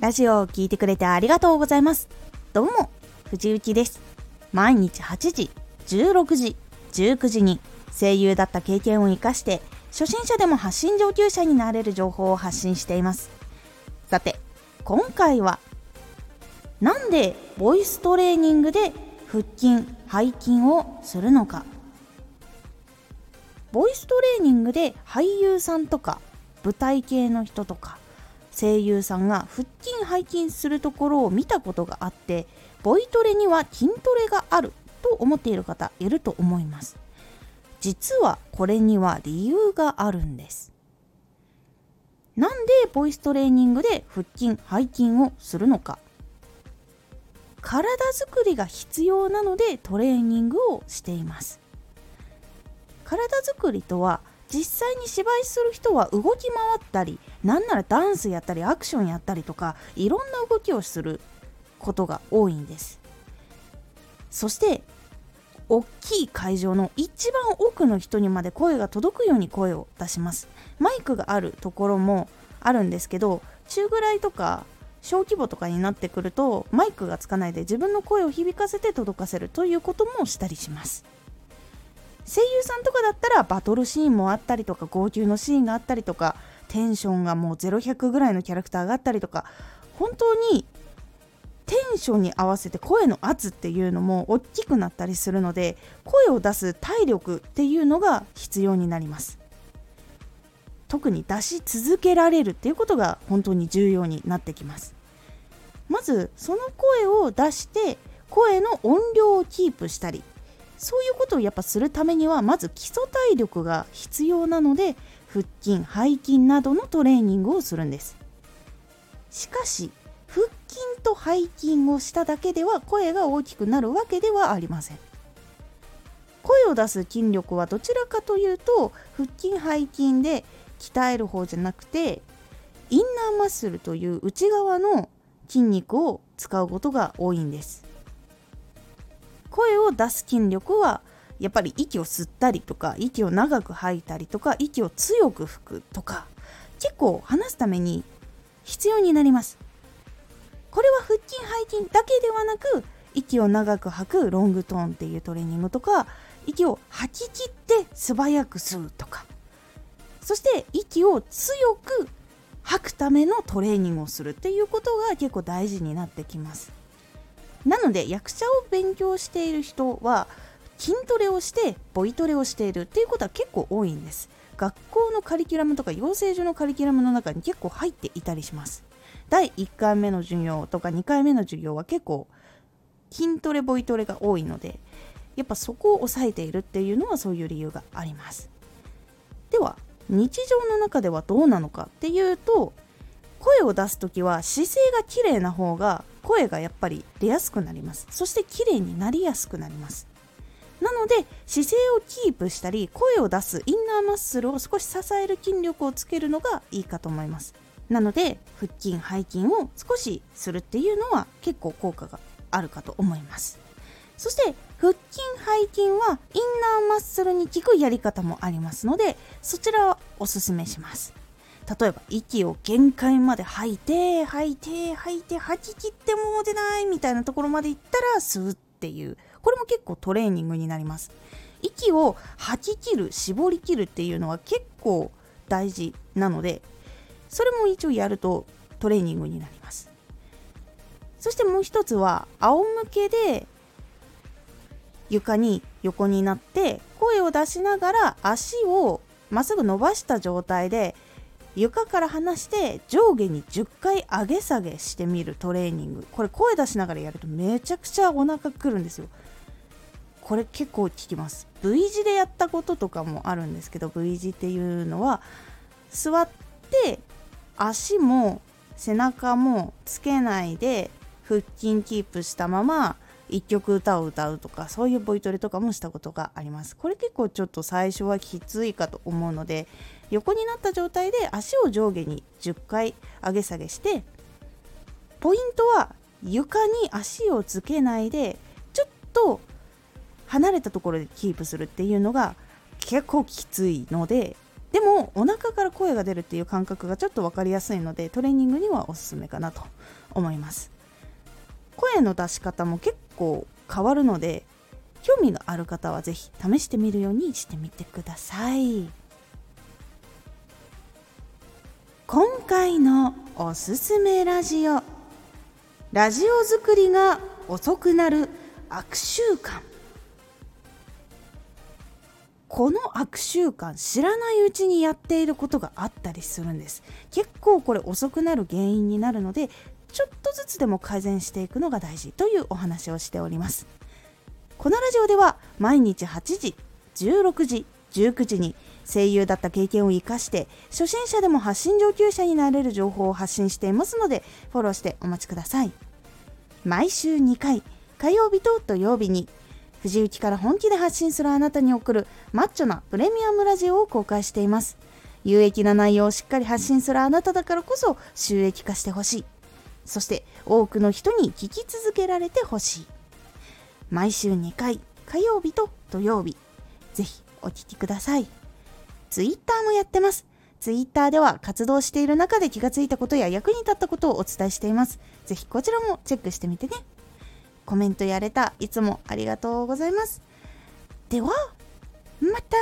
ラジオを聴いてくれてありがとうございます。どうも、藤幸です。毎日8時、16時、19時に声優だった経験を活かして初心者でも発信上級者になれる情報を発信しています。さて、今回はなんでボイストレーニングで腹筋、背筋をするのかボイストレーニングで俳優さんとか舞台系の人とか声優さんが腹筋背筋するところを見たことがあってボイトレには筋トレがあると思っている方いると思います。実はこれには理由があるんです。なんでボイストレーニングで腹筋背筋をするのか。体づくりが必要なのでトレーニングをしています。体づくりとは実際に芝居する人は動き回ったりなんならダンスやったりアクションやったりとかいろんな動きをすることが多いんです。そして大きい会場の一番奥の人にまで声が届くように声を出します。マイクがあるところもあるんですけど中ぐらいとか小規模とかになってくるとマイクがつかないで自分の声を響かせて届かせるということもしたりします。声優さんとかだったらバトルシーンもあったりとか号泣のシーンがあったりとかテンションがもう0100ぐらいのキャラクターがあったりとか本当にテンションに合わせて声の圧っていうのも大きくなったりするので声を出す体力っていうのが必要になります。特に出し続けられるっていうことが本当に重要になってきます。まずその声を出して声の音量をキープしたりそういうことをやっぱするためにはまず基礎体力が必要なので腹筋背筋などのトレーニングをするんです。しかし腹筋と背筋をしただけでは声が大きくなるわけではありません。声を出す筋力はどちらかというと腹筋背筋で鍛える方じゃなくてインナーマッスルという内側の筋肉を使うことが多いんです。声を出す筋力はやっぱり息を吸ったりとか息を長く吐いたりとか息を強く吹くとか結構話すために必要になります。これは腹筋背筋だけではなく息を長く吐くロングトーンっていうトレーニングとか息を吐き切って素早く吸うとか。そして息を強く吐くためのトレーニングをするっていうことが結構大事になってきます。なので役者を勉強している人は筋トレをしてボイトレをしているっていうことは結構多いんです。学校のカリキュラムとか養成所のカリキュラムの中に結構入っていたりします。第1回目の授業とか2回目の授業は結構筋トレボイトレが多いのでやっぱそこを抑えているっていうのはそういう理由があります。では日常の中ではどうなのかっていうと声を出す時は姿勢が綺麗な方が声がやっぱり出やすくなります。そして綺麗になりやすくなります。なので姿勢をキープしたり声を出すインナーマッスルを少し支える筋力をつけるのがいいかと思います。なので腹筋背筋を少しするっていうのは結構効果があるかと思います。そして腹筋背筋はインナーマッスルに効くやり方もありますのでそちらをおすすめします。例えば息を限界まで吐いて吐いて吐いて吐き切ってもう出ないみたいなところまでいったら吸うっていう。これも結構トレーニングになります。息を吐き切る絞り切るっていうのは結構大事なのでそれも一応やるとトレーニングになります。そしてもう一つは仰向けで床に横になって声を出しながら足をまっすぐ伸ばした状態で床から離して上下に10回上げ下げしてみるトレーニング。これ声出しながらやるとめちゃくちゃお腹くるんですよ。これ結構効きます。V 字でやったこととかもあるんですけど V 字っていうのは座って足も背中もつけないで腹筋キープしたまま1曲歌を歌うとかそういうボイトレとかもしたことがあります。これ結構ちょっと最初はきついかと思うので横になった状態で足を上下に10回上げ下げしてポイントは床に足をつけないでちょっと離れたところでキープするっていうのが結構きついのででもお腹から声が出るっていう感覚がちょっと分かりやすいのでトレーニングにはおすすめかなと思います。声の出し方も結構変わるので興味がある方は是非試してみるようにしてみてください。今回のおすすめラジオ。ラジオ作りが遅くなる悪習慣。この悪習慣知らないうちにやっていることがあったりするんです。結構これ遅くなる原因になるのでちょっとずつでも改善していくのが大事というお話をしておりますこのラジオでは毎日8時16時19時に声優だった経験を生かして初心者でも発信上級者になれる情報を発信していますのでフォローしてお待ちください毎週2回火曜日と土曜日に藤雪から本気で発信するあなたに送るマッチョなプレミアムラジオを公開しています。有益な内容をしっかり発信するあなただからこそ収益化してほしい。そして多くの人に聞き続けられてほしい。毎週2回、火曜日と土曜日。ぜひお聴きください。ツイッターもやってます。ツイッターでは活動している中で気がついたことや役に立ったことをお伝えしています。ぜひこちらもチェックしてみてね。コメントやれたいつもありがとうございますではまた